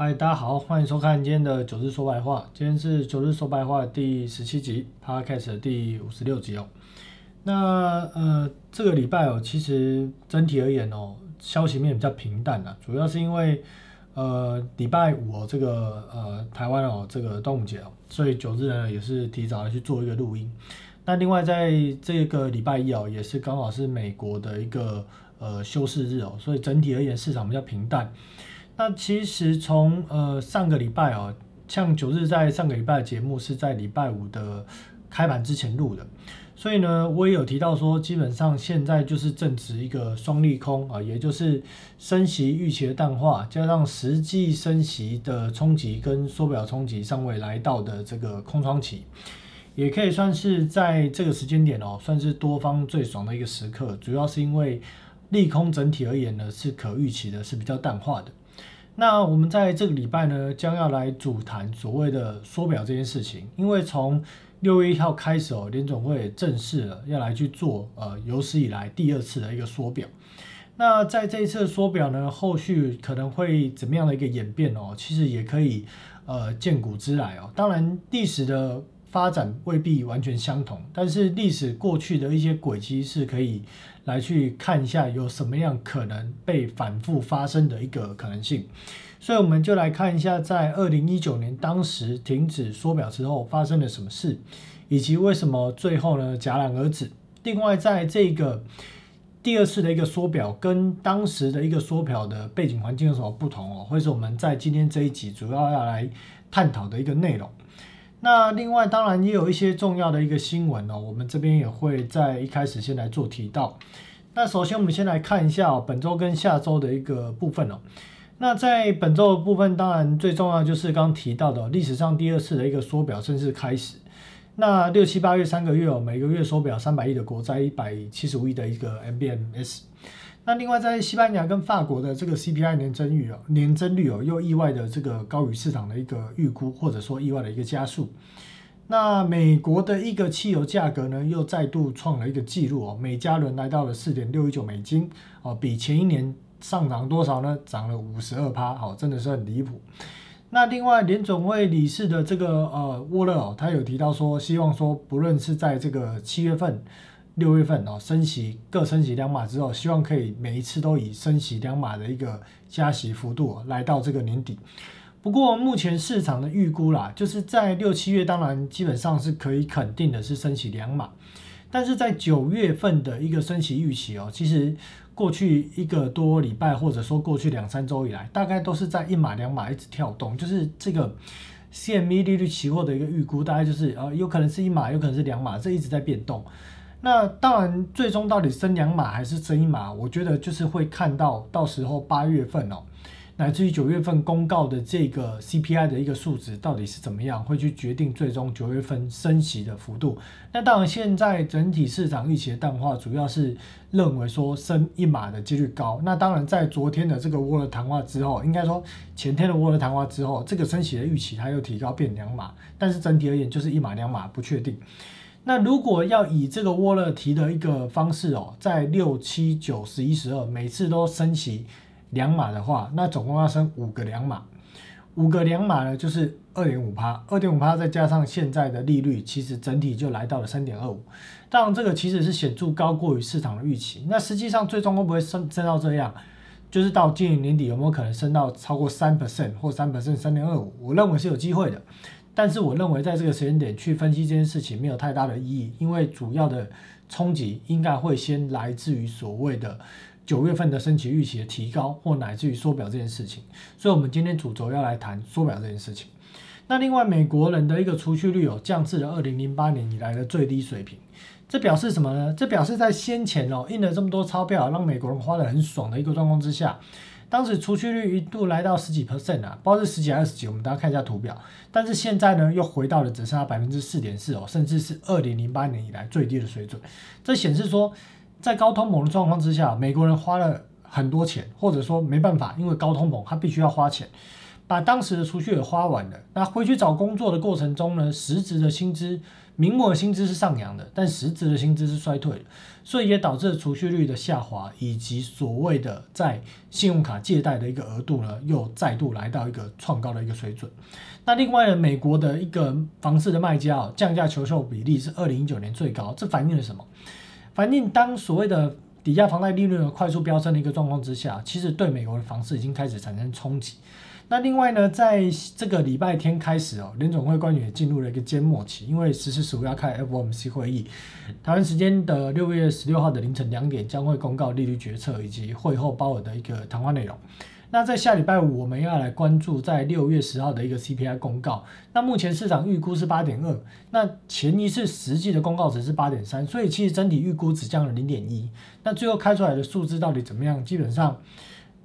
嗨，大家好，欢迎收看今天的九日说白话。今天是九日说白话第十七集，Podcast 的第五十六集哦。那呃，这个礼拜哦，其实整体而言哦，消息面比较平淡啊，主要是因为呃礼拜五哦，这个呃台湾哦这个端午节哦，所以九日呢也是提早去做一个录音。那另外在这个礼拜一哦，也是刚好是美国的一个呃休市日哦，所以整体而言市场比较平淡。那其实从呃上个礼拜哦，像九日在上个礼拜的节目是在礼拜五的开盘之前录的，所以呢我也有提到说，基本上现在就是正值一个双利空啊，也就是升息预期的淡化，加上实际升息的冲击跟缩表冲击尚未来到的这个空窗期。也可以算是在这个时间点哦，算是多方最爽的一个时刻。主要是因为利空整体而言呢是可预期的，是比较淡化的。那我们在这个礼拜呢，将要来主谈所谓的缩表这件事情。因为从六月一号开始哦，联总会正式了要来去做呃有史以来第二次的一个缩表。那在这一次缩表呢，后续可能会怎么样的一个演变哦？其实也可以呃见古之来哦。当然历史的。发展未必完全相同，但是历史过去的一些轨迹是可以来去看一下有什么样可能被反复发生的一个可能性，所以我们就来看一下在二零一九年当时停止缩表之后发生了什么事，以及为什么最后呢戛然而止。另外，在这个第二次的一个缩表跟当时的一个缩表的背景环境有什么不同哦，会是我们在今天这一集主要要来探讨的一个内容。那另外当然也有一些重要的一个新闻哦，我们这边也会在一开始先来做提到。那首先我们先来看一下本周跟下周的一个部分哦。那在本周的部分，当然最重要就是刚提到的历史上第二次的一个缩表正式开始。那六七八月三个月哦，每个月缩表三百亿的国债，一百七十五亿的一个 MBMS。那另外，在西班牙跟法国的这个 CPI 年增率哦，年增率哦，又意外的这个高于市场的一个预估，或者说意外的一个加速。那美国的一个汽油价格呢，又再度创了一个纪录哦，每加仑来到了四点六一九美金哦，比前一年上涨多少呢？涨了五十二趴，好，真的是很离谱。那另外，联总会理事的这个呃沃勒哦，他有提到说，希望说，不论是在这个七月份。六月份哦，升息各升息两码之后，希望可以每一次都以升息两码的一个加息幅度来到这个年底。不过目前市场的预估啦，就是在六七月，当然基本上是可以肯定的是升息两码，但是在九月份的一个升息预期哦，其实过去一个多礼拜或者说过去两三周以来，大概都是在一码两码一直跳动，就是这个 CME 利率期货的一个预估，大概就是呃有可能是一码，有可能是两码，这一直在变动。那当然，最终到底升两码还是升一码，我觉得就是会看到到时候八月份哦，乃至于九月份公告的这个 CPI 的一个数值到底是怎么样，会去决定最终九月份升息的幅度。那当然，现在整体市场预期的淡化，主要是认为说升一码的几率高。那当然，在昨天的这个沃勒谈话之后，应该说前天的沃勒谈话之后，这个升息的预期它又提高变两码，但是整体而言就是一码两码不确定。那如果要以这个沃勒提的一个方式哦，在六七九十一十二每次都升起两码的话，那总共要升五个两码，五个两码呢就是二点五趴，二点五趴再加上现在的利率，其实整体就来到了三点二五。当然这个其实是显著高过于市场的预期。那实际上最终会不会升升到这样，就是到今年年底有没有可能升到超过三 percent 或三 percent 三点二五？我认为是有机会的。但是我认为在这个时间点去分析这件事情没有太大的意义，因为主要的冲击应该会先来自于所谓的九月份的升息预期的提高，或乃至于缩表这件事情。所以，我们今天主轴要来谈缩表这件事情。那另外，美国人的一个储蓄率有降至了二零零八年以来的最低水平，这表示什么呢？这表示在先前哦印了这么多钞票，让美国人花得很爽的一个状况之下。当时储蓄率一度来到十几 percent 啊，不知道是十几还是十几，我们大家看一下图表。但是现在呢，又回到了只剩下百分之四点四哦，甚至是二零零八年以来最低的水准。这显示说，在高通膨的状况之下，美国人花了很多钱，或者说没办法，因为高通膨他必须要花钱。把当时的储蓄也花完了。那回去找工作的过程中呢，实质的薪资。明末的薪资是上扬的，但实质的薪资是衰退的，所以也导致储蓄率的下滑，以及所谓的在信用卡借贷的一个额度呢，又再度来到一个创高的一个水准。那另外呢，美国的一个房市的卖家哦，降价求售比例是二零一九年最高，这反映了什么？反映当所谓的抵押房贷利率呢快速飙升的一个状况之下，其实对美国的房市已经开始产生冲击。那另外呢，在这个礼拜天开始哦，联总会官员也进入了一个缄默期，因为十四十五要开 FOMC 会议，台湾时间的六月十六号的凌晨两点将会公告利率决策以及会后鲍尔的一个谈话内容。那在下礼拜五，我们要来关注在六月十号的一个 CPI 公告。那目前市场预估是八点二，那前一次实际的公告值是八点三，所以其实整体预估只降了零点一。那最后开出来的数字到底怎么样？基本上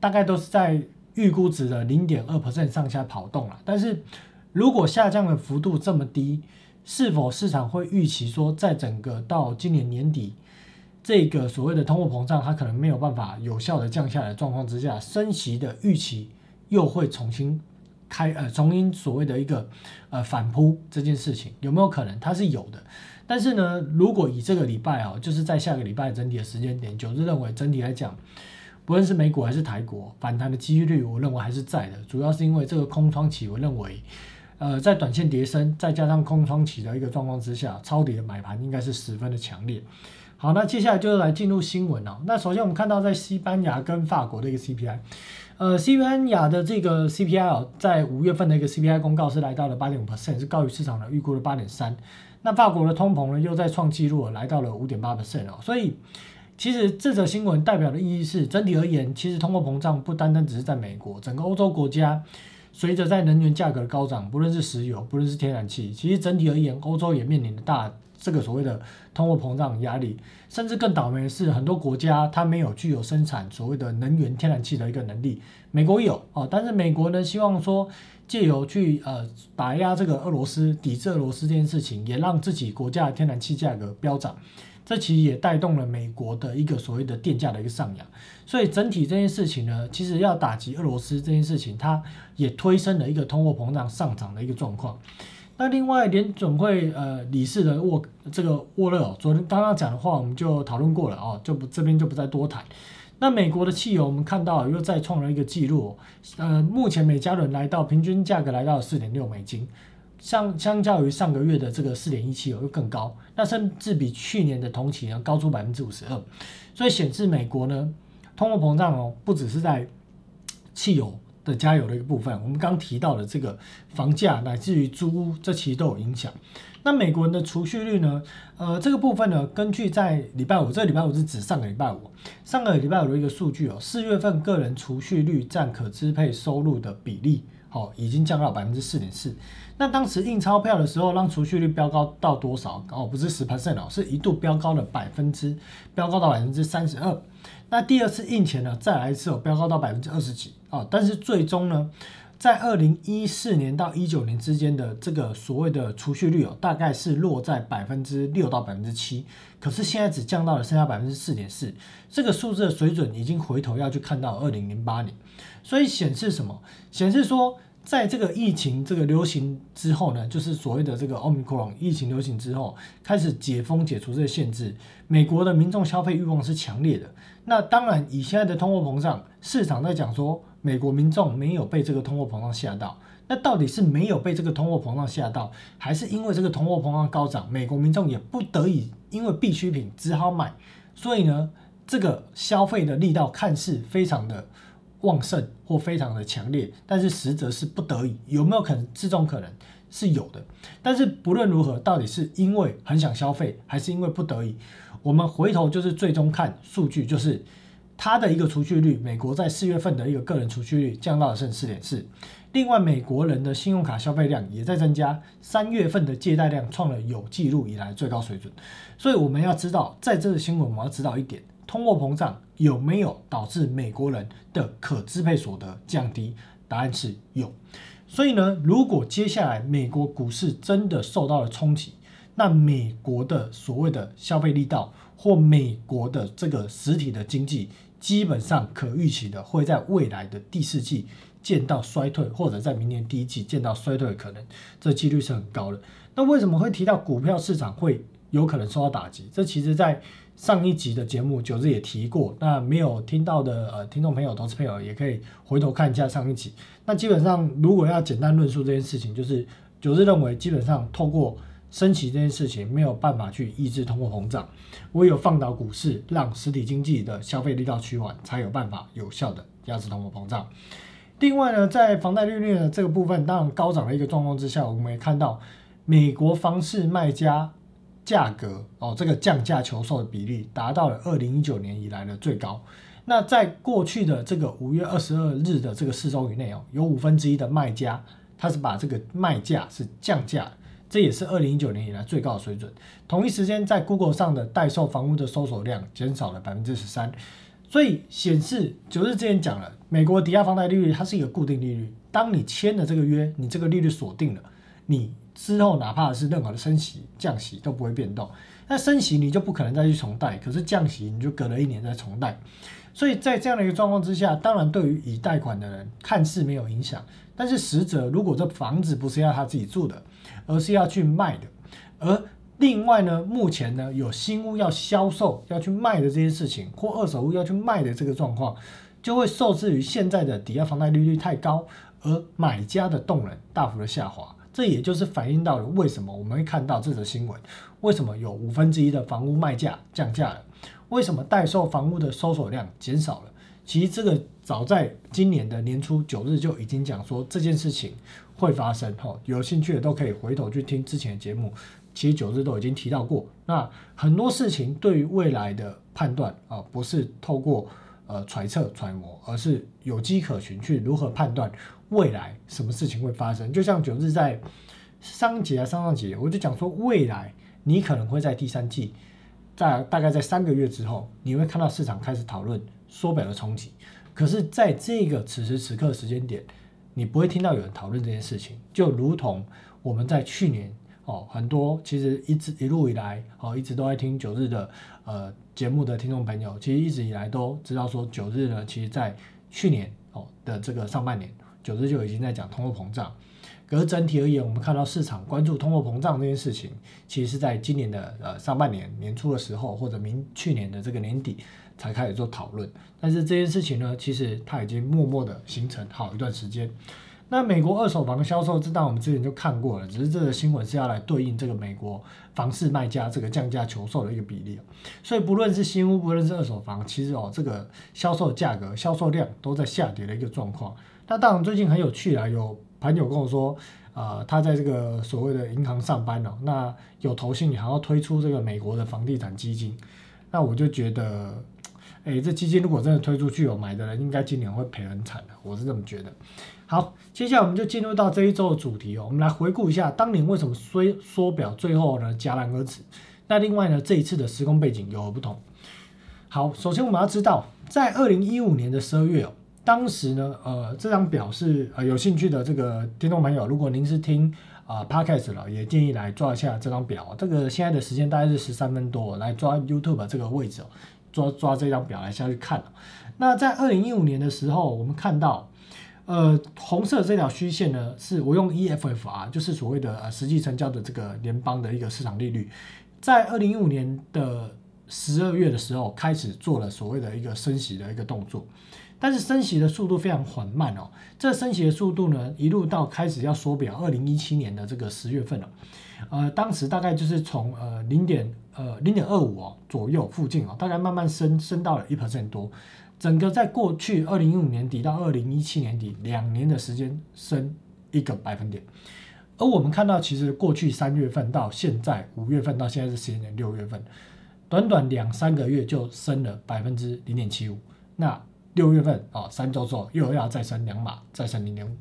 大概都是在。预估值的零点二 percent 上下跑动了，但是如果下降的幅度这么低，是否市场会预期说，在整个到今年年底，这个所谓的通货膨胀它可能没有办法有效的降下来状况之下，升息的预期又会重新开呃重新所谓的一个呃反扑这件事情有没有可能？它是有的，但是呢，如果以这个礼拜啊，就是在下个礼拜整体的时间点，九日认为整体来讲。不论是美股还是台股，反弹的几率，我认为还是在的。主要是因为这个空窗期，我认为，呃，在短线跌升，再加上空窗期的一个状况之下，超跌的买盘应该是十分的强烈。好，那接下来就是来进入新闻哦。那首先我们看到在西班牙跟法国的一个 CPI，呃，西班牙的这个 CPI 哦，在五月份的一个 CPI 公告是来到了八点五 percent，是高于市场的预估的八点三。那法国的通膨呢，又在创纪录，来到了五点八 percent 哦，所以。其实这则新闻代表的意义是，整体而言，其实通货膨胀不单单只是在美国，整个欧洲国家随着在能源价格的高涨，不论是石油，不论是天然气，其实整体而言，欧洲也面临着大这个所谓的通货膨胀压力。甚至更倒霉的是，很多国家它没有具有生产所谓的能源天然气的一个能力。美国有哦，但是美国呢，希望说借由去呃打压这个俄罗斯，抵制俄罗斯这件事情，也让自己国家的天然气价格飙涨。这其实也带动了美国的一个所谓的电价的一个上扬，所以整体这件事情呢，其实要打击俄罗斯这件事情，它也推升了一个通货膨胀上涨的一个状况。那另外联准会呃理事的沃这个沃勒，昨天刚刚讲的话我们就讨论过了哦，就不这边就不再多谈。那美国的汽油我们看到又再创了一个记录，呃，目前每加仑来到平均价格来到四点六美金。相相较于上个月的这个四点一七，又更高，那甚至比去年的同期呢高出百分之五十二，所以显示美国呢通货膨胀哦，不只是在汽油的加油的一个部分，我们刚提到的这个房价乃至于租屋，这其实都有影响。那美国人的储蓄率呢？呃，这个部分呢，根据在礼拜五，这个礼拜五是指上个礼拜五，上个礼拜五的一个数据哦，四月份个人储蓄率占可支配收入的比例。哦，已经降到百分之四点四。那当时印钞票的时候，让储蓄率飙高到多少？哦，不是十 percent 哦，是一度飙高了百分之，飙高到百分之三十二。那第二次印钱呢，再来一次哦，飙高到百分之二十几哦。但是最终呢，在二零一四年到一九年之间的这个所谓的储蓄率哦，大概是落在百分之六到百分之七。可是现在只降到了剩下百分之四点四，这个数字的水准已经回头要去看到二零零八年。所以显示什么？显示说，在这个疫情这个流行之后呢，就是所谓的这个奥密克戎疫情流行之后，开始解封解除这个限制，美国的民众消费欲望是强烈的。那当然，以现在的通货膨胀，市场在讲说，美国民众没有被这个通货膨胀吓到。那到底是没有被这个通货膨胀吓到，还是因为这个通货膨胀高涨，美国民众也不得已因为必需品只好买，所以呢，这个消费的力道看似非常的。旺盛或非常的强烈，但是实则是不得已，有没有可能？这种可能是有的。但是不论如何，到底是因为很想消费，还是因为不得已？我们回头就是最终看数据，就是它的一个储蓄率，美国在四月份的一个个人储蓄率降到了剩四点四。另外，美国人的信用卡消费量也在增加，三月份的借贷量创了有记录以来最高水准。所以我们要知道，在这个新闻，我们要知道一点。通货膨胀有没有导致美国人的可支配所得降低？答案是有。所以呢，如果接下来美国股市真的受到了冲击，那美国的所谓的消费力道或美国的这个实体的经济基本上可预期的会在未来的第四季见到衰退，或者在明年第一季见到衰退的可能，这几率是很高的。那为什么会提到股票市场会有可能受到打击？这其实在上一集的节目九日也提过。那没有听到的呃听众朋友、投资朋友也可以回头看一下上一集。那基本上如果要简单论述这件事情，就是九日认为基本上透过升息这件事情没有办法去抑制通货膨胀，唯有放倒股市，让实体经济的消费力道趋缓，才有办法有效的压制通货膨胀。另外呢，在房贷利率的这个部分，当然高涨的一个状况之下，我们也看到美国房市卖家价格哦，这个降价求售的比例达到了二零一九年以来的最高。那在过去的这个五月二十二日的这个四周以内哦，有五分之一的卖家，他是把这个卖价是降价。这也是二零一九年以来最高的水准。同一时间，在 Google 上的代售房屋的搜索量减少了百分之十三，所以显示九日之前讲了，美国抵押房贷利率它是一个固定利率。当你签了这个约，你这个利率锁定了，你之后哪怕是任何的升息、降息都不会变动。那升息你就不可能再去重贷，可是降息你就隔了一年再重贷。所以在这样的一个状况之下，当然对于已贷款的人看似没有影响，但是实则如果这房子不是要他自己住的，而是要去卖的，而另外呢，目前呢有新屋要销售要去卖的这些事情，或二手屋要去卖的这个状况，就会受制于现在的抵押房贷利率太高，而买家的动能大幅的下滑。这也就是反映到了为什么我们会看到这则新闻，为什么有五分之一的房屋卖价降价了。为什么代售房屋的搜索量减少了？其实这个早在今年的年初九日就已经讲说这件事情会发生。哈，有兴趣的都可以回头去听之前的节目，其实九日都已经提到过。那很多事情对于未来的判断啊，不是透过呃揣测揣摩，而是有迹可循去如何判断未来什么事情会发生。就像九日在上节啊上上节，我就讲说未来你可能会在第三季。在大概在三个月之后，你会看到市场开始讨论缩表的冲击。可是，在这个此时此刻时间点，你不会听到有人讨论这件事情。就如同我们在去年哦，很多其实一直一路以来哦，一直都在听九日的呃节目的听众朋友，其实一直以来都知道说九日呢，其实在去年哦的这个上半年，九十九已经在讲通货膨胀。可是整体而言，我们看到市场关注通货膨胀这件事情，其实是在今年的呃上半年年初的时候，或者明去年的这个年底才开始做讨论。但是这件事情呢，其实它已经默默的形成好一段时间。那美国二手房的销售，这当我们之前就看过了，只是这个新闻是要来对应这个美国房市卖家这个降价求售的一个比例。所以不论是新屋，不论是二手房，其实哦这个销售价格、销售量都在下跌的一个状况。那当然最近很有趣啊，有。朋友跟我说，呃，他在这个所谓的银行上班哦，那有投信还要推出这个美国的房地产基金，那我就觉得，哎，这基金如果真的推出去，有买的人应该今年会赔很惨的，我是这么觉得。好，接下来我们就进入到这一周的主题哦，我们来回顾一下当年为什么缩缩表最后呢戛然而止。那另外呢，这一次的时空背景有何不同？好，首先我们要知道，在二零一五年的十二月哦。当时呢，呃，这张表是呃有兴趣的这个听众朋友，如果您是听啊 podcast 了，也建议来抓一下这张表。这个现在的时间大概是十三分多，来抓 YouTube 这个位置，抓抓这张表来下去看。那在二零一五年的时候，我们看到，呃，红色这条虚线呢，是我用 EFFR，就是所谓的呃实际成交的这个联邦的一个市场利率，在二零一五年的十二月的时候开始做了所谓的一个升息的一个动作。但是升息的速度非常缓慢哦，这升息的速度呢，一路到开始要缩表，二零一七年的这个十月份了，呃，当时大概就是从呃零点呃零点二五哦左右附近哦，大概慢慢升升到了一 percent 多，整个在过去二零一五年底到二零一七年底两年的时间升一个百分点，而我们看到其实过去三月份到现在五月份到现在是十年六月份，短短两三个月就升了百分之零点七五，那。六月份啊，三周之后又要再升两码，再升零点五，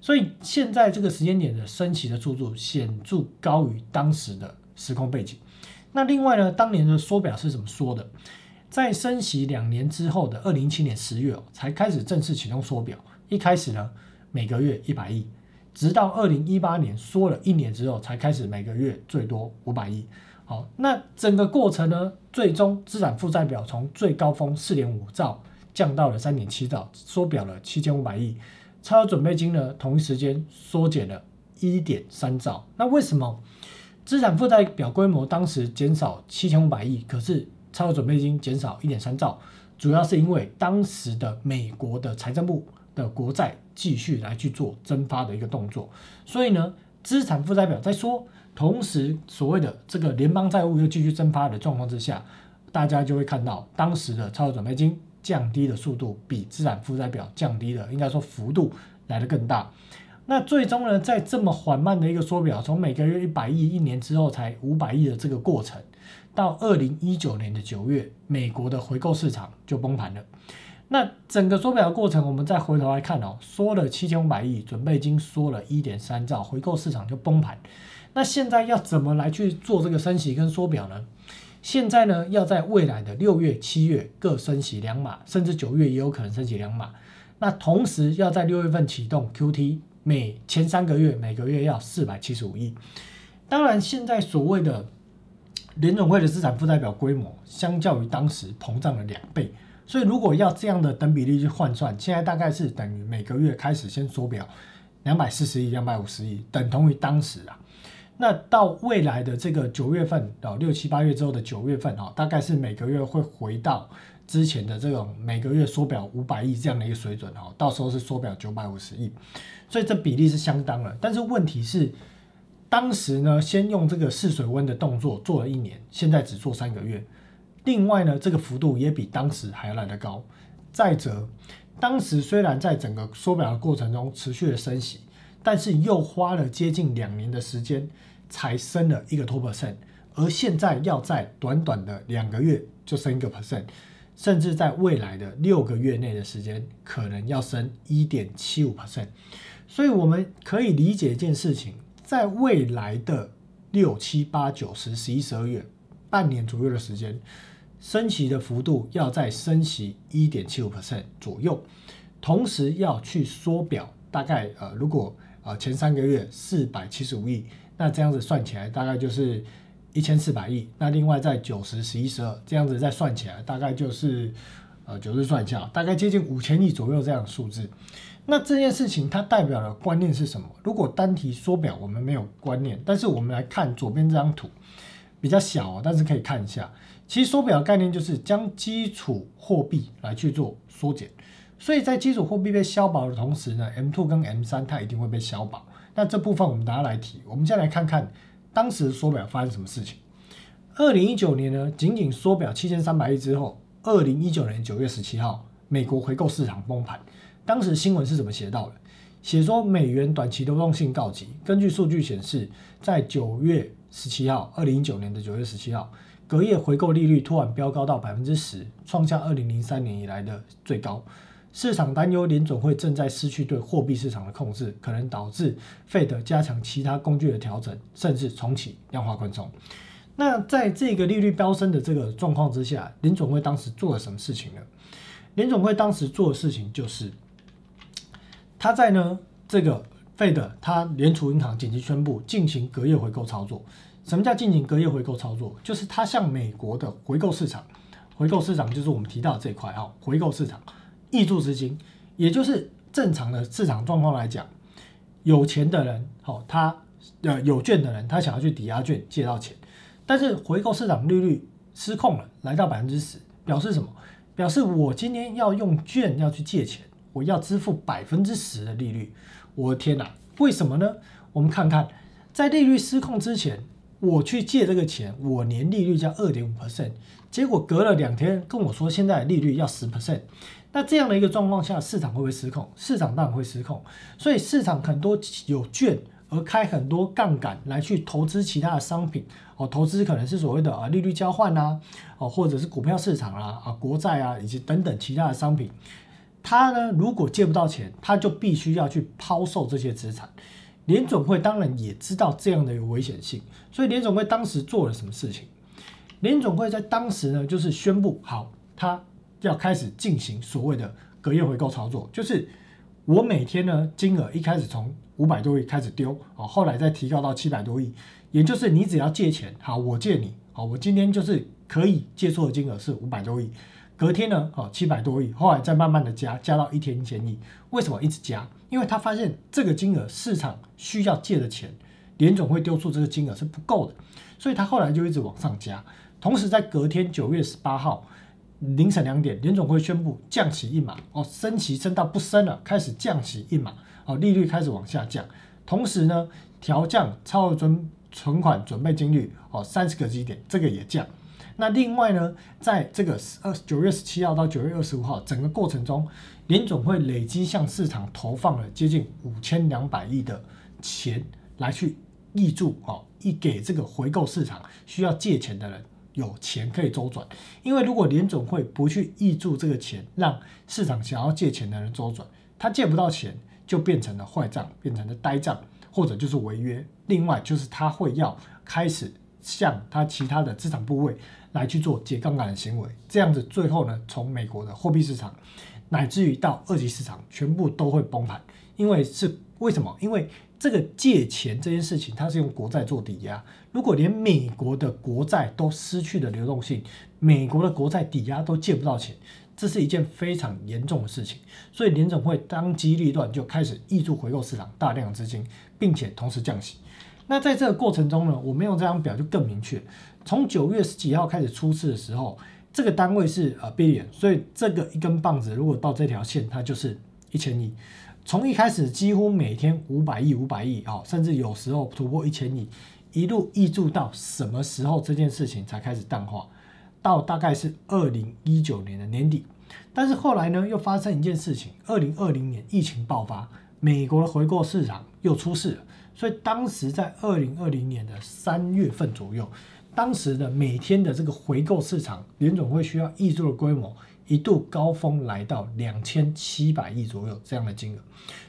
所以现在这个时间点的升息的速度显著高于当时的时空背景。那另外呢，当年的缩表是怎么说的？在升息两年之后的二零一七年十月，才开始正式启动缩表。一开始呢，每个月一百亿，直到二零一八年缩了一年之后，才开始每个月最多五百亿。好，那整个过程呢，最终资产负债表从最高峰四点五兆。降到了三点七兆，缩表了七千五百亿。超额准备金呢，同一时间缩减了一点三兆。那为什么资产负债表规模当时减少七千五百亿，可是超额准备金减少一点三兆？主要是因为当时的美国的财政部的国债继续来去做增发的一个动作，所以呢，资产负债表在缩，同时所谓的这个联邦债务又继续增发的状况之下，大家就会看到当时的超额准备金降低的速度比资产负债表降低的，应该说幅度来的更大。那最终呢，在这么缓慢的一个缩表，从每个月一百亿，一年之后才五百亿的这个过程。到二零一九年的九月，美国的回购市场就崩盘了。那整个缩表的过程，我们再回头来看哦，缩了七千五百亿，准备金缩了一点三兆，回购市场就崩盘。那现在要怎么来去做这个升息跟缩表呢？现在呢，要在未来的六月、七月各升息两码，甚至九月也有可能升息两码。那同时要在六月份启动 QT，每前三个月每个月要四百七十五亿。当然，现在所谓的。联总会的资产负债表规模相较于当时膨胀了两倍，所以如果要这样的等比例去换算，现在大概是等于每个月开始先缩表两百四十亿、两百五十亿，等同于当时啊。那到未来的这个九月份到六七八月之后的九月份啊，大概是每个月会回到之前的这种每个月缩表五百亿这样的一个水准哦，到时候是缩表九百五十亿，所以这比例是相当了。但是问题是。当时呢，先用这个试水温的动作做了一年，现在只做三个月。另外呢，这个幅度也比当时还要来得高。再者，当时虽然在整个缩表的过程中持续的升息，但是又花了接近两年的时间才升了一个多 percent，而现在要在短短的两个月就升一个 percent，甚至在未来的六个月内的时间可能要升一点七五 percent。所以我们可以理解一件事情。在未来的六七八九十十一十二月半年左右的时间，升息的幅度要在升息一点七五 percent 左右，同时要去缩表，大概呃如果呃前三个月四百七十五亿，那这样子算起来大概就是一千四百亿，那另外在九十十一十二这样子再算起来，大概就是呃九十算一下，大概接近五千亿左右这样的数字。那这件事情它代表的观念是什么？如果单提缩表，我们没有观念，但是我们来看左边这张图，比较小，哦但是可以看一下。其实缩表的概念就是将基础货币来去做缩减，所以在基础货币被消薄的同时呢，M2 跟 M3 它一定会被消薄。那这部分我们大家来提，我们先来看看当时缩表发生什么事情。二零一九年呢，仅仅缩表七千三百亿之后，二零一九年九月十七号，美国回购市场崩盘。当时新闻是怎么写到的？写说美元短期流动性告急。根据数据显示，在九月十七号，二零一九年的九月十七号，隔夜回购利率突然飙高到百分之十，创下二零零三年以来的最高。市场担忧联准会正在失去对货币市场的控制，可能导致费德加强其他工具的调整，甚至重启量化宽松。那在这个利率飙升的这个状况之下，联准会当时做了什么事情呢？联总会当时做的事情就是。他在呢这个费德，他联储银行紧急宣布进行隔夜回购操作。什么叫进行隔夜回购操作？就是他向美国的回购市场，回购市场就是我们提到的这一块哈，回购市场挹注资金，也就是正常的市场状况来讲，有钱的人好，他呃有券的人，他想要去抵押券借到钱，但是回购市场利率失控了，来到百分之十，表示什么？表示我今天要用券要去借钱。我要支付百分之十的利率，我的天哪，为什么呢？我们看看，在利率失控之前，我去借这个钱，我年利率叫二点五 percent，结果隔了两天跟我说现在利率要十 percent，那这样的一个状况下，市场会不会失控？市场当然会失控，所以市场很多有券而开很多杠杆来去投资其他的商品，哦，投资可能是所谓的啊利率交换呐，哦或者是股票市场啊啊国债啊以及等等其他的商品。他呢，如果借不到钱，他就必须要去抛售这些资产。联总会当然也知道这样的一个危险性，所以联总会当时做了什么事情？联总会在当时呢，就是宣布好，他要开始进行所谓的隔夜回购操作，就是我每天呢金额一开始从五百多亿开始丢，哦，后来再提高到七百多亿，也就是你只要借钱，好，我借你，好，我今天就是可以借出的金额是五百多亿。隔天呢，哦七百多亿，后来再慢慢的加，加到一天一千亿。为什么一直加？因为他发现这个金额市场需要借的钱，联总会丢出这个金额是不够的，所以他后来就一直往上加。同时在隔天九月十八号凌晨两点，联总会宣布降息一码，哦升息升到不升了，开始降息一码，哦利率开始往下降。同时呢，调降超额准存款准备金率哦三十个基点，这个也降。那另外呢，在这个二九月十七号到九月二十五号整个过程中，联总会累积向市场投放了接近五千两百亿的钱来去挹注哦，一给这个回购市场需要借钱的人有钱可以周转。因为如果联总会不去挹注这个钱，让市场想要借钱的人周转，他借不到钱。就变成了坏账，变成了呆账，或者就是违约。另外就是他会要开始向他其他的资产部位来去做解杠杆的行为，这样子最后呢，从美国的货币市场乃至于到二级市场，全部都会崩盘。因为是为什么？因为这个借钱这件事情，它是用国债做抵押。如果连美国的国债都失去了流动性，美国的国债抵押都借不到钱。这是一件非常严重的事情，所以联总会当机立断就开始挹注回购市场大量资金，并且同时降息。那在这个过程中呢，我们用这张表就更明确。从九月十几号开始出事的时候，这个单位是呃 billion，所以这个一根棒子如果到这条线，它就是一千亿。从一开始几乎每天五百亿、五百亿啊，甚至有时候突破一千亿，一路挹注到什么时候这件事情才开始淡化？到大概是二零一九年的年底，但是后来呢，又发生一件事情，二零二零年疫情爆发，美国的回购市场又出事了，所以当时在二零二零年的三月份左右，当时的每天的这个回购市场，联总会需要挹注的规模。一度高峰来到两千七百亿左右这样的金额，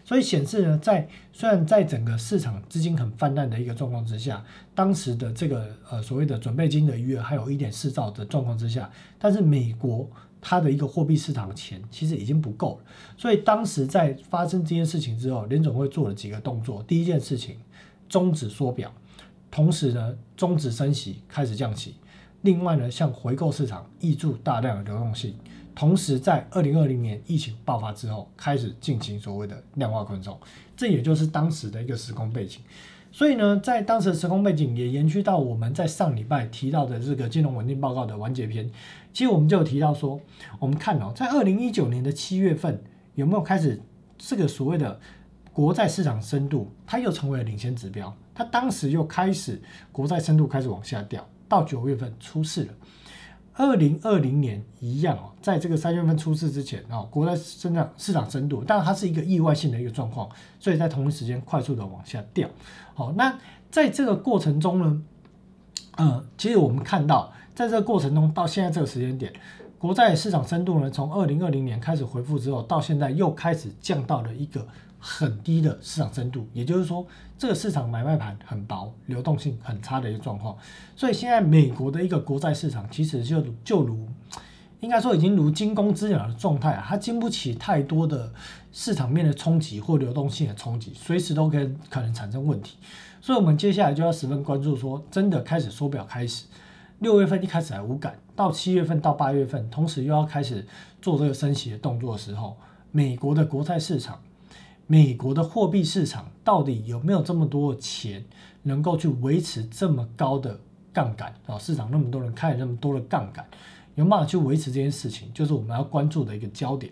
所以显示呢，在虽然在整个市场资金很泛滥的一个状况之下，当时的这个呃所谓的准备金的余额还有一点四兆的状况之下，但是美国它的一个货币市场的钱其实已经不够了，所以当时在发生这件事情之后，联总会做了几个动作，第一件事情终止缩表，同时呢终止升息，开始降息，另外呢向回购市场挹注大量的流动性。同时，在二零二零年疫情爆发之后，开始进行所谓的量化宽松，这也就是当时的一个时空背景。所以呢，在当时的时空背景也延续到我们在上礼拜提到的这个金融稳定报告的完结篇。其实我们就有提到说，我们看哦，在二零一九年的七月份，有没有开始这个所谓的国债市场深度，它又成为了领先指标。它当时又开始国债深度开始往下掉，到九月份出事了。二零二零年一样哦，在这个三月份出事之前哦，国债增长市场深度，但它是一个意外性的一个状况，所以在同一时间快速的往下掉。好，那在这个过程中呢，呃，其实我们看到，在这个过程中到现在这个时间点，国债市场深度呢，从二零二零年开始回复之后，到现在又开始降到了一个。很低的市场深度，也就是说，这个市场买卖盘很薄，流动性很差的一个状况。所以现在美国的一个国债市场，其实就就如，应该说已经如惊弓之鸟的状态啊，它经不起太多的市场面的冲击或流动性的冲击，随时都可可能产生问题。所以，我们接下来就要十分关注，说真的开始缩表开始，六月份一开始还无感，到七月份到八月份，同时又要开始做这个升息的动作的时候，美国的国债市场。美国的货币市场到底有没有这么多钱，能够去维持这么高的杠杆啊？市场那么多人开了那么多的杠杆，有办法去维持这件事情，就是我们要关注的一个焦点。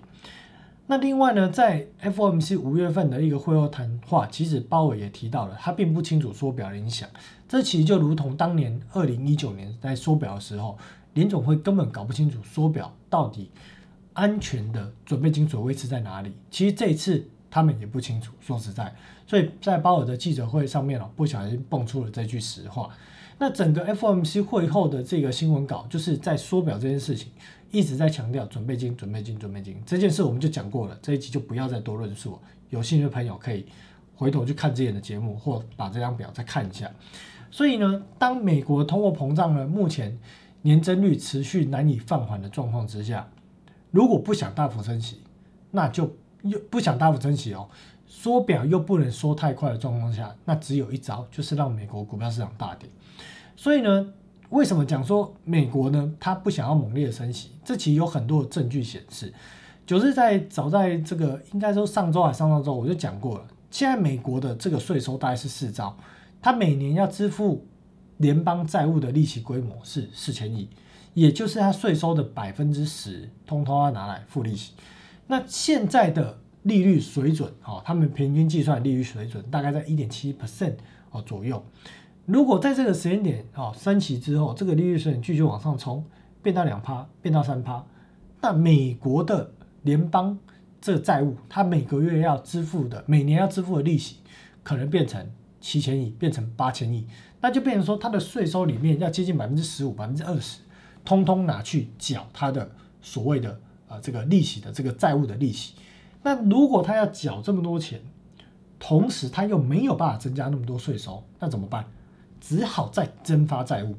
那另外呢，在 FOMC 五月份的一个会后谈话，其实鲍尔也提到了，他并不清楚缩表的影响。这其实就如同当年二零一九年在缩表的时候，联总会根本搞不清楚缩表到底安全的准备金所维持在哪里。其实这一次。他们也不清楚，说实在，所以在鲍尔的记者会上面哦，不小心蹦出了这句实话。那整个 FOMC 会后的这个新闻稿，就是在缩表这件事情，一直在强调准备金、准备金、准备金这件事，我们就讲过了，这一集就不要再多论述。有兴趣的朋友可以回头去看之前的节目，或把这张表再看一下。所以呢，当美国通货膨胀呢目前年增率持续难以放缓的状况之下，如果不想大幅升息，那就。又不想大幅升息哦，缩表又不能缩太快的状况下，那只有一招，就是让美国股票市场大跌。所以呢，为什么讲说美国呢？它不想要猛烈的升息？这其实有很多的证据显示，就是在早在这个应该说上周还上上周我就讲过了，现在美国的这个税收大概是四兆，它每年要支付联邦债务的利息规模是四千亿，也就是它税收的百分之十，通通要拿来付利息。那现在的利率水准，哦，他们平均计算利率水准大概在一点七 percent 哦左右。如果在这个时间点哦升息之后，这个利率水准继续往上冲，变到两趴，变到三趴，那美国的联邦这债务，它每个月要支付的，每年要支付的利息，可能变成七千亿，变成八千亿，那就变成说它的税收里面要接近百分之十五、百分之二十，通通拿去缴它的所谓的啊这个利息的这个债务的利息。那如果他要缴这么多钱，同时他又没有办法增加那么多税收，那怎么办？只好再增发债务，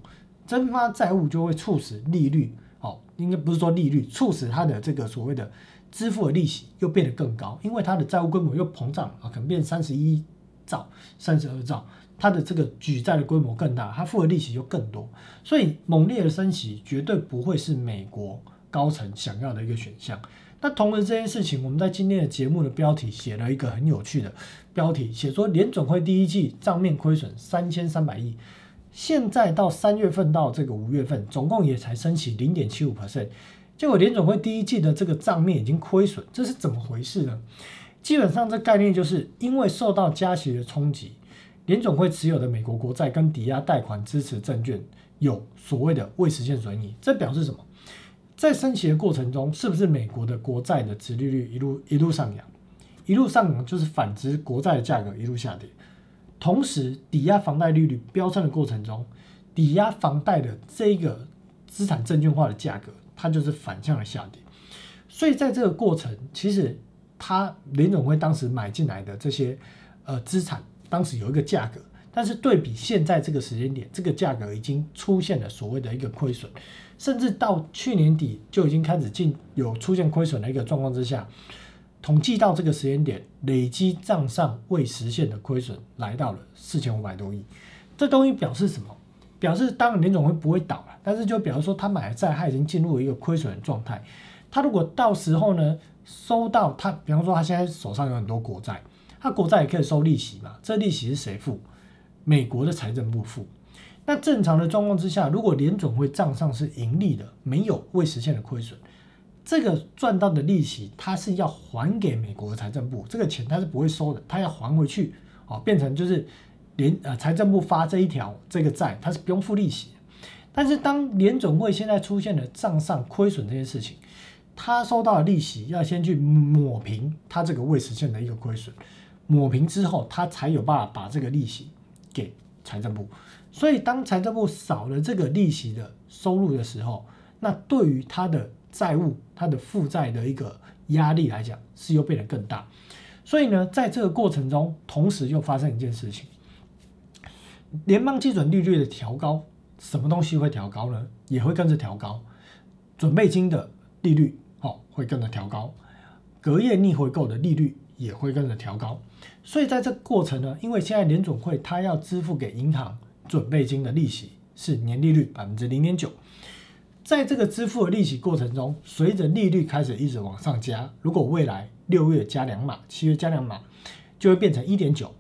增发债务就会促使利率，哦，应该不是说利率，促使它的这个所谓的支付的利息又变得更高，因为它的债务规模又膨胀啊，可能变三十一兆、三十二兆，它的这个举债的规模更大，它付的利息就更多，所以猛烈的升息绝对不会是美国高层想要的一个选项。那同时这件事情，我们在今天的节目的标题写了一个很有趣的标题，写说联总会第一季账面亏损三千三百亿，现在到三月份到这个五月份，总共也才升起零点七五 percent，结果联总会第一季的这个账面已经亏损，这是怎么回事呢？基本上这概念就是因为受到加息的冲击，联总会持有的美国国债跟抵押贷款支持证券有所谓的未实现损益，这表示什么？在升息的过程中，是不是美国的国债的殖利率一路一路上扬，一路上扬就是反之，国债的价格一路下跌。同时，抵押房贷利率飙升的过程中，抵押房贷的这个资产证券化的价格，它就是反向的下跌。所以在这个过程，其实它联总会当时买进来的这些呃资产，当时有一个价格，但是对比现在这个时间点，这个价格已经出现了所谓的一个亏损。甚至到去年底就已经开始进有出现亏损的一个状况之下，统计到这个时间点，累积账上未实现的亏损来到了四千五百多亿。这东西表示什么？表示当然联总会不会倒了，但是就表示说他买的债他已经进入了一个亏损的状态。他如果到时候呢收到他，比方说他现在手上有很多国债，他国债也可以收利息嘛？这利息是谁付？美国的财政部付。那正常的状况之下，如果联总会账上是盈利的，没有未实现的亏损，这个赚到的利息，它是要还给美国的财政部，这个钱它是不会收的，它要还回去，哦，变成就是联呃财政部发这一条这个债，它是不用付利息。但是当联总会现在出现了账上亏损这件事情，他收到的利息要先去抹平他这个未实现的一个亏损，抹平之后，他才有办法把这个利息给财政部。所以，当财政部少了这个利息的收入的时候，那对于它的债务、它的负债的一个压力来讲，是又变得更大。所以呢，在这个过程中，同时又发生一件事情：联邦基准利率的调高，什么东西会调高呢？也会跟着调高，准备金的利率哦会跟着调高，隔夜逆回购的利率也会跟着调高。所以，在这过程呢，因为现在联总会它要支付给银行。准备金的利息是年利率百分之零点九，在这个支付的利息过程中，随着利率开始一直往上加，如果未来六月加两码，七月加两码，就会变成一点九。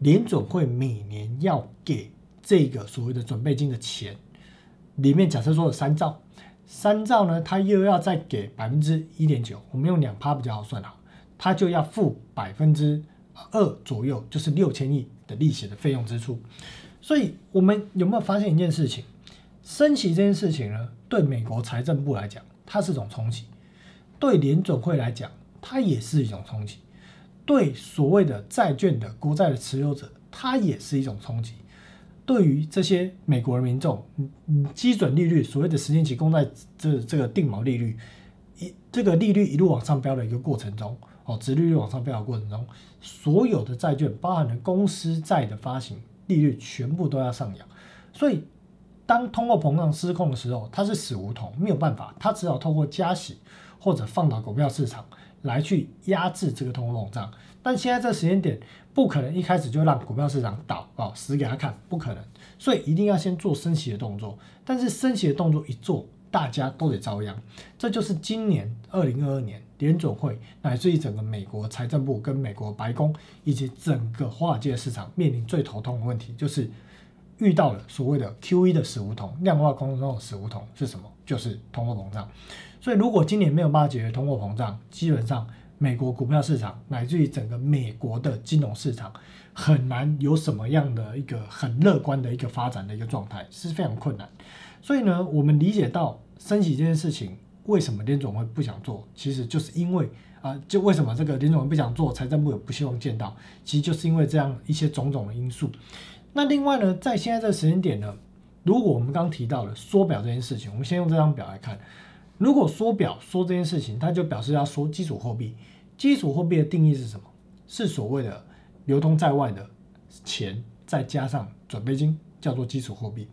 联总会每年要给这个所谓的准备金的钱，里面假设说有三兆，三兆呢，它又要再给百分之一点九，我们用两趴比较好算好，它就要付百分之二左右，就是六千亿的利息的费用支出。所以，我们有没有发现一件事情？升息这件事情呢，对美国财政部来讲，它是一种冲击；对联准会来讲，它也是一种冲击；对所谓的债券的国债的持有者，它也是一种冲击；对于这些美国的民众，基准利率所谓的十年期公债这这个定锚利率，一这个利率一路往上飙的一个过程中，哦，殖利率往上飙的过程中，所有的债券，包含了公司债的发行。利率全部都要上扬，所以当通货膨胀失控的时候，它是死胡同，没有办法，它只好透过加息或者放到股票市场来去压制这个通货膨胀。但现在这时间点不可能一开始就让股票市场倒哦，死给他看，不可能。所以一定要先做升息的动作，但是升息的动作一做，大家都得遭殃。这就是今年二零二二年联准会乃至于整个美国财政部跟美国白宫以及整个华尔街市场面临最头痛的问题，就是遇到了所谓的 Q E 的死胡同，量化宽松的死胡同是什么？就是通货膨胀。所以如果今年没有办法解决通货膨胀，基本上美国股票市场乃至于整个美国的金融市场。很难有什么样的一个很乐观的一个发展的一个状态，是非常困难。所以呢，我们理解到升息这件事情，为什么联总会不想做？其实就是因为啊，就为什么这个联总会不想做，财政部也不希望见到，其实就是因为这样一些种种的因素。那另外呢，在现在这个时间点呢，如果我们刚提到了缩表这件事情，我们先用这张表来看，如果缩表缩这件事情，它就表示要缩基础货币。基础货币的定义是什么？是所谓的。流通在外的钱，再加上准备金，叫做基础货币。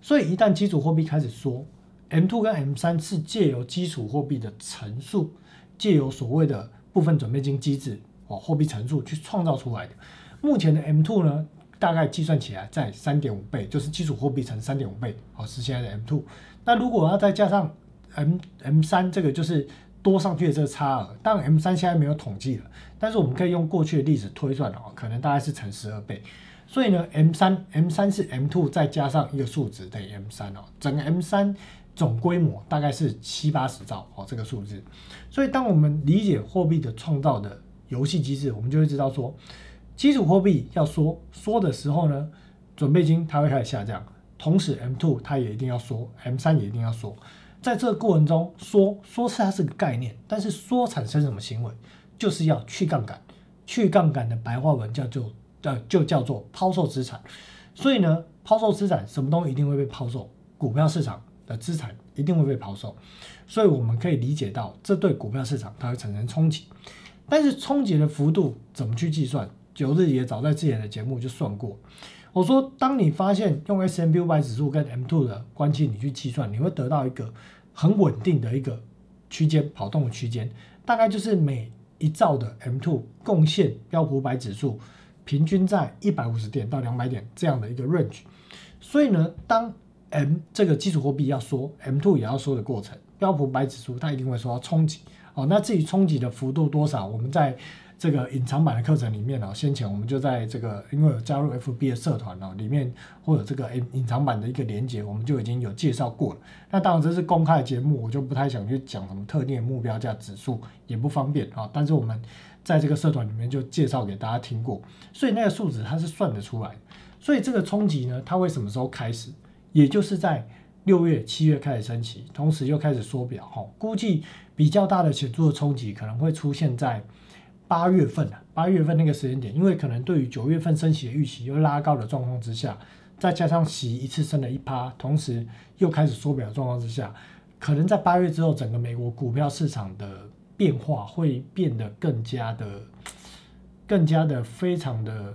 所以一旦基础货币开始缩，M2 跟 M3 是借由基础货币的乘数，借由所谓的部分准备金机制哦，货币乘数去创造出来的。目前的 M2 呢，大概计算起来在三点五倍，就是基础货币乘三点五倍，哦，是现在的 M2。那如果要再加上 M M3，这个就是。多上去的这个差额，当然 M 三现在没有统计了，但是我们可以用过去的例子推算哦，可能大概是乘十二倍。所以呢，M 三 M 三是 M two 再加上一个数值等于 M 三哦，整个 M 三总规模大概是七八十兆哦，这个数字。所以当我们理解货币的创造的游戏机制，我们就会知道说，基础货币要缩缩的时候呢，准备金它会开始下降，同时 M two 它也一定要缩，M 三也一定要缩。在这个过程中，缩缩是它是个概念，但是缩产生什么行为，就是要去杠杆。去杠杆的白话文叫做呃，就叫做抛售资产。所以呢，抛售资产，什么东西一定会被抛售？股票市场的资产一定会被抛售。所以我们可以理解到，这对股票市场它会产生冲击。但是冲击的幅度怎么去计算？九日也早在之前的节目就算过。我说，当你发现用 S M P 五百指数跟 M two 的关系，你去计算，你会得到一个很稳定的一个区间跑动的区间，大概就是每一兆的 M two 贡献标普百指数平均在一百五十点到两百点这样的一个 range。所以呢，当 M 这个基础货币要缩，M two 也要缩的过程，标普五百指数它一定会受到冲击。哦，那至于冲击的幅度多少，我们在这个隐藏版的课程里面哦，先前我们就在这个，因为有加入 FB 的社团哦，里面或者这个隐隐藏版的一个连接，我们就已经有介绍过了。那当然这是公开的节目，我就不太想去讲什么特定的目标价指数，也不方便啊。但是我们在这个社团里面就介绍给大家听过，所以那个数值它是算得出来。所以这个冲击呢，它会什么时候开始？也就是在六月、七月开始升起，同时又开始缩表哈。估计比较大的显著的冲击可能会出现在。八月份啊，八月份那个时间点，因为可能对于九月份升息的预期又拉高的状况之下，再加上息一次升了一趴，同时又开始缩表状况之下，可能在八月之后，整个美国股票市场的变化会变得更加的、更加的非常的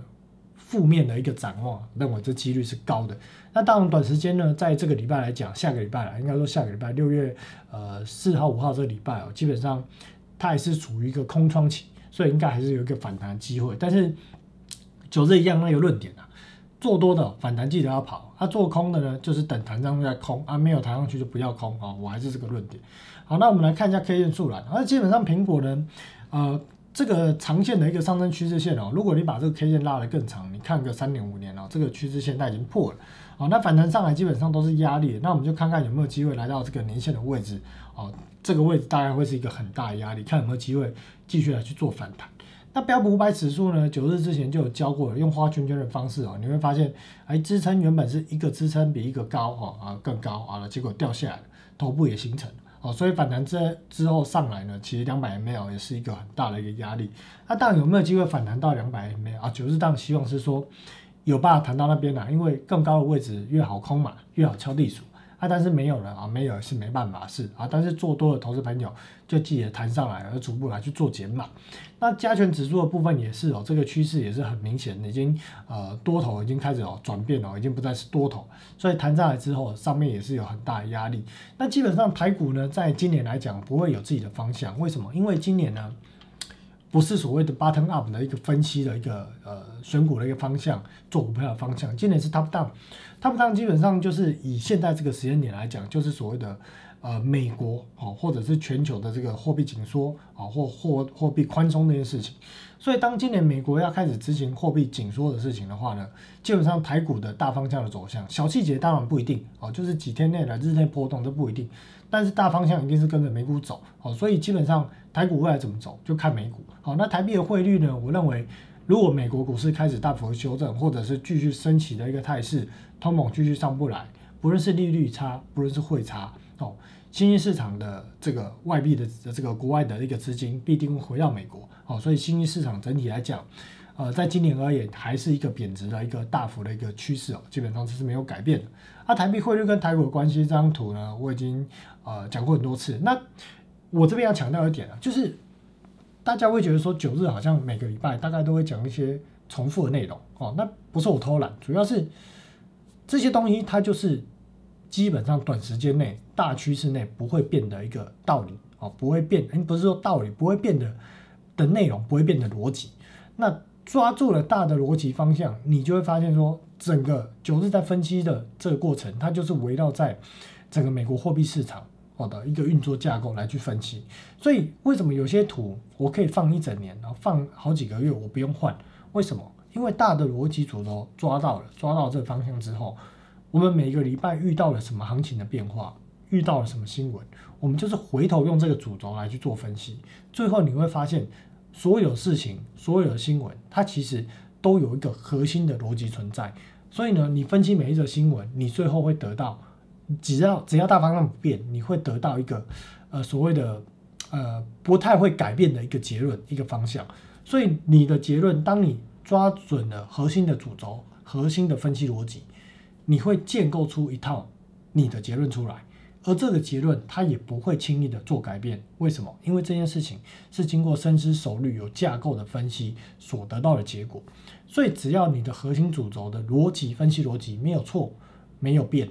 负面的一个展望，认为这几率是高的。那当然，短时间呢，在这个礼拜来讲，下个礼拜啊，应该说下个礼拜六月呃四号、五号这个礼拜哦，基本上它还是处于一个空窗期。所以应该还是有一个反弹机会，但是九日一样那个论点啊，做多的反弹记得要跑，啊做空的呢就是等弹上去再空啊，没有弹上去就不要空啊，我还是这个论点。好，那我们来看一下 K 线数了，那基本上苹果呢，呃这个长线的一个上升趋势线哦，如果你把这个 K 线拉得更长，你看个三年五年哦，这个趋势线它已经破了，好，那反弹上来基本上都是压力，那我们就看看有没有机会来到这个年线的位置，哦，这个位置大概会是一个很大的压力，看有没有机会。继续来去做反弹，那标普五百指数呢？九日之前就有教过了，用画圈圈的方式哦，你会发现，哎，支撑原本是一个支撑比一个高哦，啊更高啊了，结果掉下来了，头部也形成哦，所以反弹之之后上来呢，其实两百 ml 也是一个很大的一个压力。那当然有没有机会反弹到两百 ml 啊？九日档希望是说有办法弹到那边啦，因为更高的位置越好空嘛，越好敲地鼠。啊，但是没有了啊，没有是没办法是啊，但是做多的投资朋友就记得弹上来，而逐步来去做减码。那加权指数的部分也是哦，这个趋势也是很明显，已经呃多头已经开始哦转变了，已经不再是多头，所以弹上来之后，上面也是有很大的压力。那基本上台股呢，在今年来讲不会有自己的方向，为什么？因为今年呢，不是所谓的 bottom up 的一个分析的一个呃选股的一个方向，做股票的方向。今年是 top down，top down 基本上就是以现在这个时间点来讲，就是所谓的呃美国哦，或者是全球的这个货币紧缩啊，或货货币宽松那些事情。所以当今年美国要开始执行货币紧缩的事情的话呢，基本上台股的大方向的走向，小细节当然不一定哦，就是几天内的日内波动都不一定。但是大方向一定是跟着美股走，哦，所以基本上台股未来怎么走就看美股，好，那台币的汇率呢？我认为如果美国股市开始大幅修正，或者是继续升起的一个态势，通膨继续上不来，不论是利率差，不论是汇差，哦，新兴市场的这个外币的这个国外的一个资金必定会回到美国，哦，所以新兴市场整体来讲。呃，在今年而言，还是一个贬值的一个大幅的一个趋势哦，基本上这是没有改变的。那台币汇率跟台股的关系，这张图呢，我已经呃讲过很多次。那我这边要强调一点啊，就是大家会觉得说九日好像每个礼拜大概都会讲一些重复的内容哦，那不是我偷懒，主要是这些东西它就是基本上短时间内大趋势内不会变的一个道理哦，不会变，不是说道理不会变的的内容不会变的逻辑，那。抓住了大的逻辑方向，你就会发现说，整个九日在分析的这个过程，它就是围绕在整个美国货币市场好的一个运作架构来去分析。所以为什么有些图我可以放一整年，然后放好几个月，我不用换？为什么？因为大的逻辑主轴抓到了，抓到这个方向之后，我们每个礼拜遇到了什么行情的变化，遇到了什么新闻，我们就是回头用这个主轴来去做分析，最后你会发现。所有事情，所有的新闻，它其实都有一个核心的逻辑存在。所以呢，你分析每一则新闻，你最后会得到，只要只要大方向不变，你会得到一个呃所谓的呃不太会改变的一个结论，一个方向。所以你的结论，当你抓准了核心的主轴、核心的分析逻辑，你会建构出一套你的结论出来。而这个结论，它也不会轻易的做改变。为什么？因为这件事情是经过深思熟虑、有架构的分析所得到的结果。所以，只要你的核心主轴的逻辑分析逻辑没有错、没有变，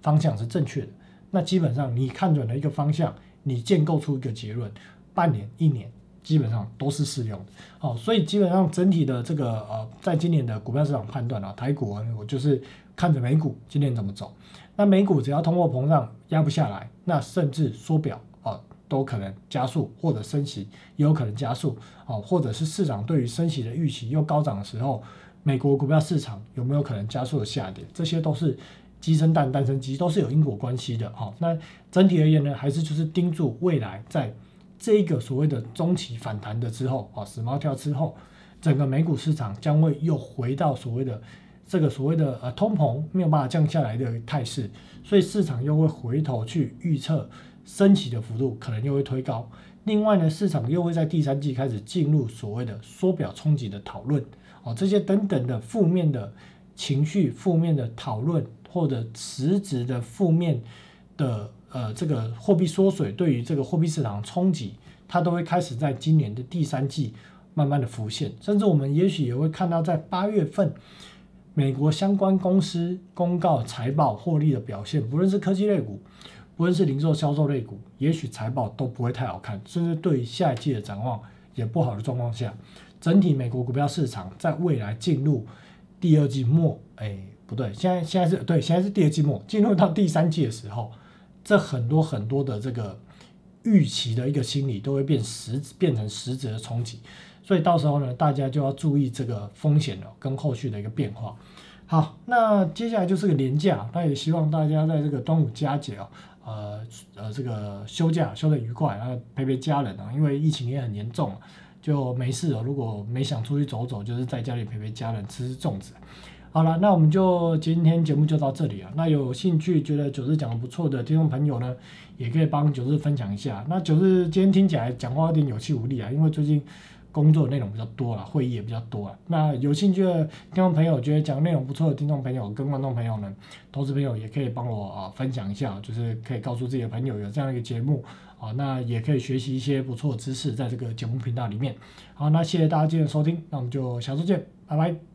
方向是正确的，那基本上你看准了一个方向，你建构出一个结论，半年、一年基本上都是适用的。好，所以基本上整体的这个呃，在今年的股票市场判断啊，台股啊，我就是看着美股今年怎么走。那美股只要通货膨胀压不下来，那甚至缩表啊都可能加速，或者升息也有可能加速啊，或者是市场对于升息的预期又高涨的时候，美国股票市场有没有可能加速的下跌？这些都是鸡生蛋，蛋生鸡，都是有因果关系的哈。那整体而言呢，还是就是盯住未来在这一个所谓的中期反弹的之后啊，死猫跳之后，整个美股市场将会又回到所谓的。这个所谓的呃通膨没有办法降下来的态势，所以市场又会回头去预测升息的幅度可能又会推高。另外呢，市场又会在第三季开始进入所谓的缩表冲击的讨论哦，这些等等的负面的情绪、负面的讨论或者实质的负面的呃这个货币缩水对于这个货币市场冲击，它都会开始在今年的第三季慢慢的浮现，甚至我们也许也会看到在八月份。美国相关公司公告财报获利的表现，不论是科技类股，不论是零售销售类股，也许财报都不会太好看，甚至对下一季的展望也不好的状况下，整体美国股票市场在未来进入第二季末，哎，不对，现在现在是对，现在是第二季末，进入到第三季的时候，这很多很多的这个预期的一个心理都会变实变成实质的冲击。所以到时候呢，大家就要注意这个风险了，跟后续的一个变化。好，那接下来就是个年假，那也希望大家在这个端午佳节哦，呃呃，这个休假休得愉快，然后陪陪家人啊，因为疫情也很严重，就没事哦。如果没想出去走走，就是在家里陪陪家人，吃吃粽子。好了，那我们就今天节目就到这里了。那有兴趣觉得九日讲的不错的听众朋友呢，也可以帮九日分享一下。那九日今天听起来讲话有点有气无力啊，因为最近。工作内容比较多了，会议也比较多了。那有兴趣的听众朋友，觉得讲内容不错的听众朋友跟观众朋友呢，投资朋友也可以帮我啊分享一下，就是可以告诉自己的朋友有这样一个节目啊，那也可以学习一些不错的知识在这个节目频道里面。好，那谢谢大家今天的收听，那我们就下周见，拜拜。